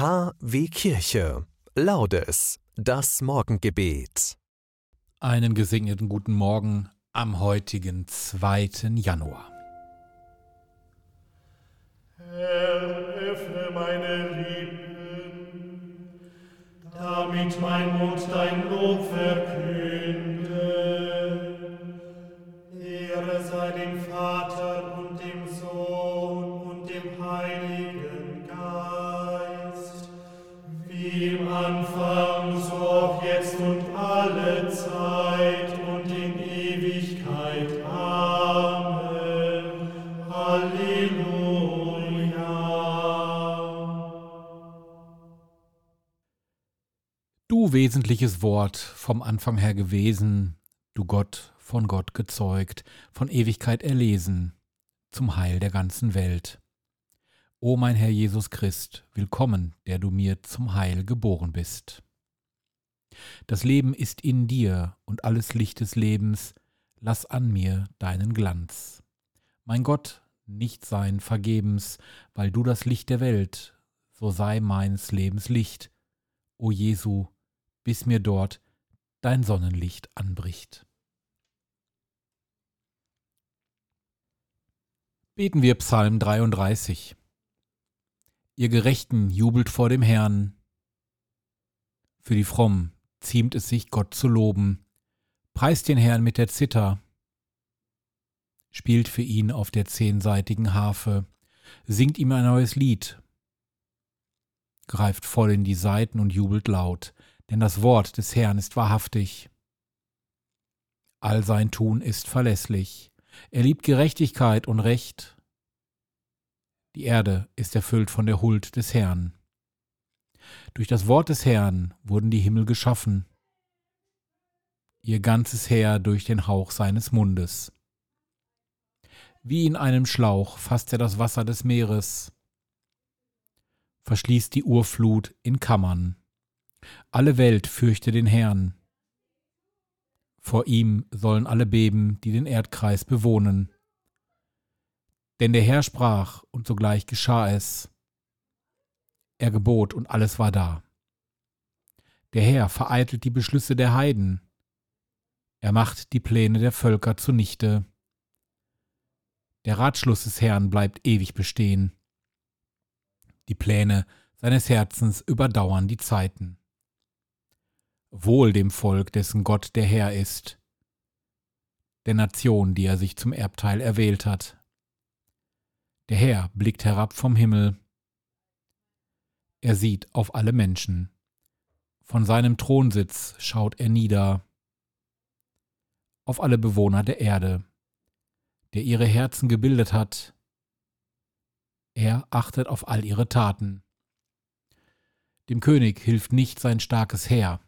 KW Kirche. Laudes. Das Morgengebet. Einen gesegneten guten Morgen am heutigen 2. Januar. Herr, öffne meine Lippen, damit mein Mund dein Lob verkünde. Du wesentliches Wort vom Anfang her gewesen, du Gott von Gott gezeugt, von Ewigkeit erlesen, zum Heil der ganzen Welt. O mein Herr Jesus Christ, willkommen, der du mir zum Heil geboren bist. Das Leben ist in dir und alles Licht des Lebens, lass an mir deinen Glanz. Mein Gott, nicht sein vergebens, weil du das Licht der Welt, so sei meines Lebens Licht, o Jesu, bis mir dort dein Sonnenlicht anbricht. Beten wir Psalm 33. Ihr Gerechten jubelt vor dem Herrn. Für die Frommen ziemt es sich, Gott zu loben. Preist den Herrn mit der Zither. Spielt für ihn auf der zehnseitigen Harfe. Singt ihm ein neues Lied. Greift voll in die Saiten und jubelt laut, denn das Wort des Herrn ist wahrhaftig. All sein Tun ist verlässlich. Er liebt Gerechtigkeit und Recht. Die Erde ist erfüllt von der Huld des Herrn. Durch das Wort des Herrn wurden die Himmel geschaffen, ihr ganzes Heer durch den Hauch seines Mundes. Wie in einem Schlauch fasst er das Wasser des Meeres, verschließt die Urflut in Kammern. Alle Welt fürchte den Herrn. Vor ihm sollen alle beben, die den Erdkreis bewohnen. Denn der Herr sprach, und sogleich geschah es. Er gebot, und alles war da. Der Herr vereitelt die Beschlüsse der Heiden. Er macht die Pläne der Völker zunichte. Der Ratschluss des Herrn bleibt ewig bestehen. Die Pläne seines Herzens überdauern die Zeiten. Wohl dem Volk, dessen Gott der Herr ist, der Nation, die er sich zum Erbteil erwählt hat. Der Herr blickt herab vom Himmel. Er sieht auf alle Menschen. Von seinem Thronsitz schaut er nieder auf alle Bewohner der Erde, der ihre Herzen gebildet hat. Er achtet auf all ihre Taten. Dem König hilft nicht sein starkes Heer.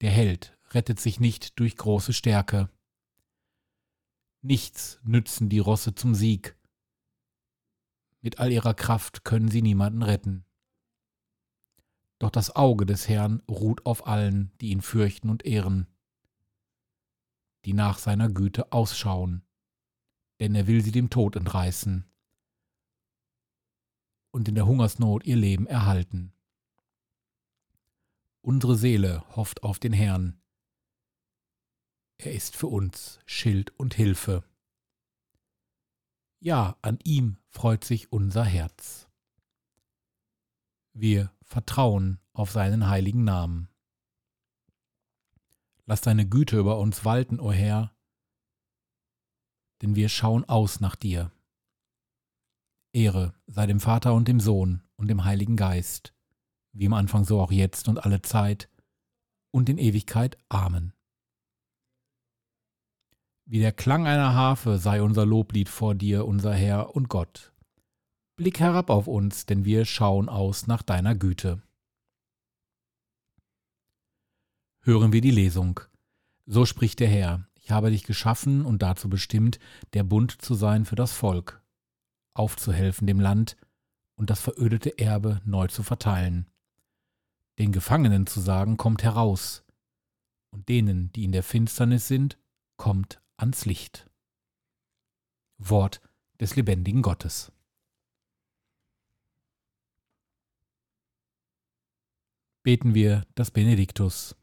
Der Held rettet sich nicht durch große Stärke. Nichts nützen die Rosse zum Sieg. Mit all ihrer Kraft können sie niemanden retten. Doch das Auge des Herrn ruht auf allen, die ihn fürchten und ehren, die nach seiner Güte ausschauen, denn er will sie dem Tod entreißen und in der Hungersnot ihr Leben erhalten. Unsere Seele hofft auf den Herrn. Er ist für uns Schild und Hilfe. Ja, an ihm freut sich unser Herz. Wir vertrauen auf seinen heiligen Namen. Lass deine Güte über uns walten, o Herr, denn wir schauen aus nach dir. Ehre sei dem Vater und dem Sohn und dem Heiligen Geist, wie im Anfang so auch jetzt und alle Zeit und in Ewigkeit. Amen. Wie der Klang einer Harfe sei unser Loblied vor dir, unser Herr und Gott. Blick herab auf uns, denn wir schauen aus nach deiner Güte. Hören wir die Lesung. So spricht der Herr, ich habe dich geschaffen und dazu bestimmt, der Bund zu sein für das Volk, aufzuhelfen dem Land und das verödete Erbe neu zu verteilen. Den Gefangenen zu sagen, kommt heraus, und denen, die in der Finsternis sind, kommt ans Licht. Wort des lebendigen Gottes. beten wir das Benediktus.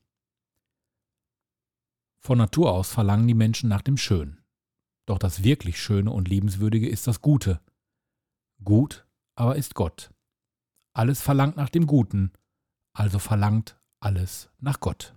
Von Natur aus verlangen die Menschen nach dem Schönen. Doch das wirklich Schöne und Liebenswürdige ist das Gute. Gut aber ist Gott. Alles verlangt nach dem Guten, also verlangt alles nach Gott.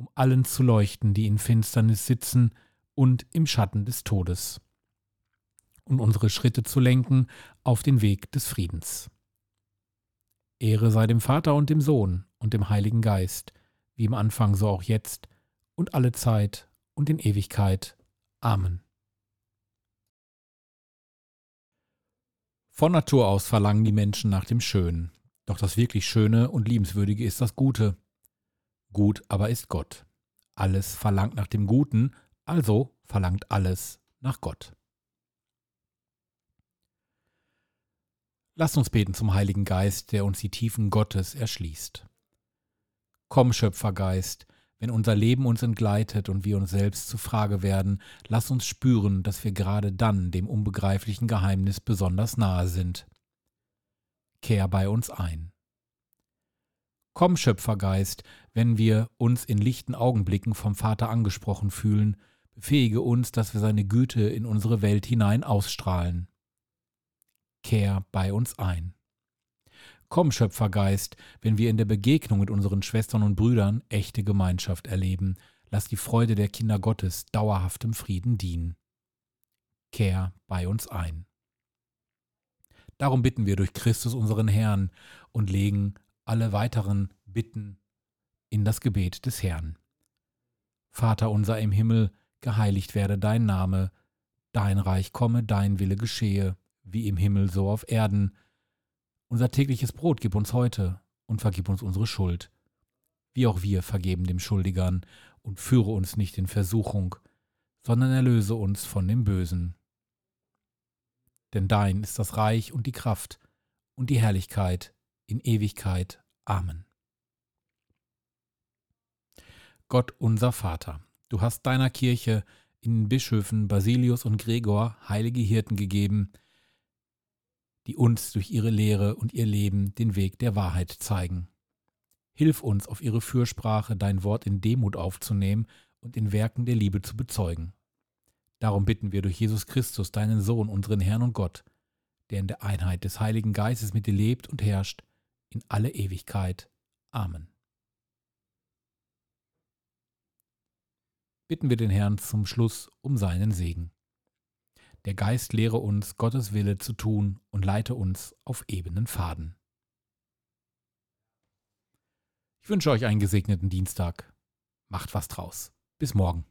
um allen zu leuchten, die in Finsternis sitzen und im Schatten des Todes, und unsere Schritte zu lenken auf den Weg des Friedens. Ehre sei dem Vater und dem Sohn und dem Heiligen Geist, wie im Anfang so auch jetzt und alle Zeit und in Ewigkeit. Amen. Von Natur aus verlangen die Menschen nach dem Schönen, doch das wirklich Schöne und Liebenswürdige ist das Gute. Gut aber ist Gott. Alles verlangt nach dem Guten, also verlangt alles nach Gott. Lasst uns beten zum Heiligen Geist, der uns die Tiefen Gottes erschließt. Komm, Schöpfergeist, wenn unser Leben uns entgleitet und wir uns selbst zu Frage werden, lass uns spüren, dass wir gerade dann dem unbegreiflichen Geheimnis besonders nahe sind. Kehr bei uns ein. Komm, Schöpfergeist, wenn wir uns in lichten Augenblicken vom Vater angesprochen fühlen, befähige uns, dass wir seine Güte in unsere Welt hinein ausstrahlen kehr bei uns ein. Komm, Schöpfergeist, wenn wir in der Begegnung mit unseren Schwestern und Brüdern echte Gemeinschaft erleben, lass die Freude der Kinder Gottes dauerhaftem Frieden dienen. Kehr bei uns ein. Darum bitten wir durch Christus unseren Herrn und legen alle weiteren Bitten in das Gebet des Herrn. Vater unser im Himmel, geheiligt werde dein Name, dein Reich komme, dein Wille geschehe wie im Himmel so auf Erden. Unser tägliches Brot gib uns heute und vergib uns unsere Schuld, wie auch wir vergeben dem Schuldigern, und führe uns nicht in Versuchung, sondern erlöse uns von dem Bösen. Denn dein ist das Reich und die Kraft und die Herrlichkeit in Ewigkeit. Amen. Gott unser Vater, du hast deiner Kirche in Bischöfen Basilius und Gregor heilige Hirten gegeben, die uns durch ihre Lehre und ihr Leben den Weg der Wahrheit zeigen. Hilf uns, auf ihre Fürsprache dein Wort in Demut aufzunehmen und in Werken der Liebe zu bezeugen. Darum bitten wir durch Jesus Christus, deinen Sohn, unseren Herrn und Gott, der in der Einheit des Heiligen Geistes mit dir lebt und herrscht, in alle Ewigkeit. Amen. Bitten wir den Herrn zum Schluss um seinen Segen. Der Geist lehre uns, Gottes Wille zu tun und leite uns auf ebenen Pfaden. Ich wünsche euch einen gesegneten Dienstag. Macht was draus. Bis morgen.